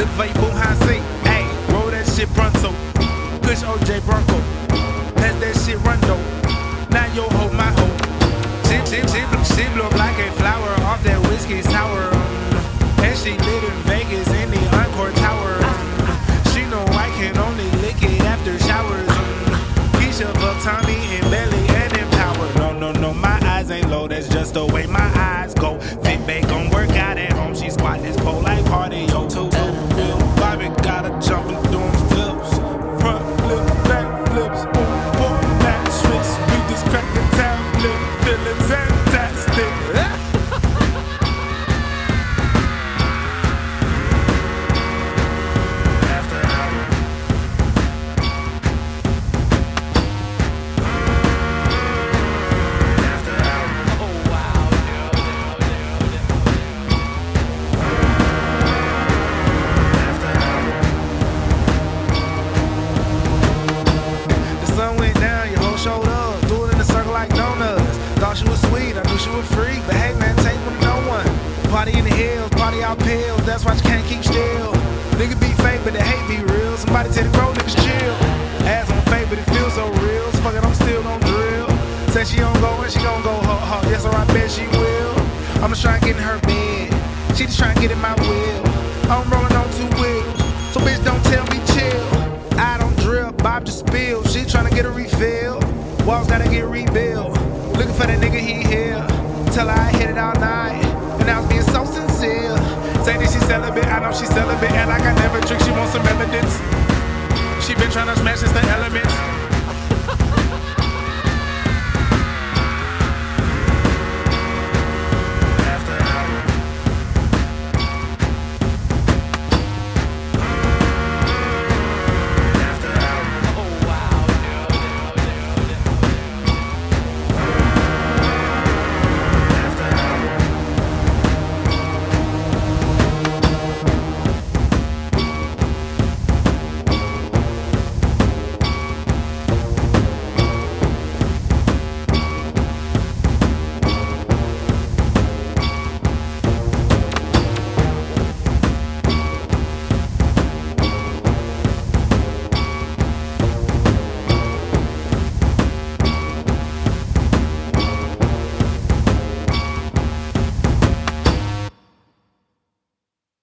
Lip boom Buhan seat, Hey, roll that shit Bronzo. Push OJ Bronco. Pass that shit rondo. Now yo ho my ho. She, she, she, she blow like a flower off that whiskey sour. And she lit in Vegas in the Encore Tower. She know I can only lick it after showers. Keisha, Buck, Tommy, and hills, party out pills. That's why you can't keep still. Nigga be fake, but they hate be real. Somebody tell the crow niggas chill. Ass on fake, but it feels so real. So fuck it, I'm still gon' drill. Say she don't go and she gon' go ho ho. Yes, or I bet she will. I'm just trying to get in her bed. She just trying to get in my wheel. I'm rolling on two wheels. So bitch, don't tell me chill. I don't drill, Bob just spill. She tryna get a refill. Walls gotta get rebuilt. Looking for that nigga he here. Her I hit it all night. And I was being. Say that she celibate, I know she celibate. And like I never drink, she wants some evidence. She been tryna smash since the elements.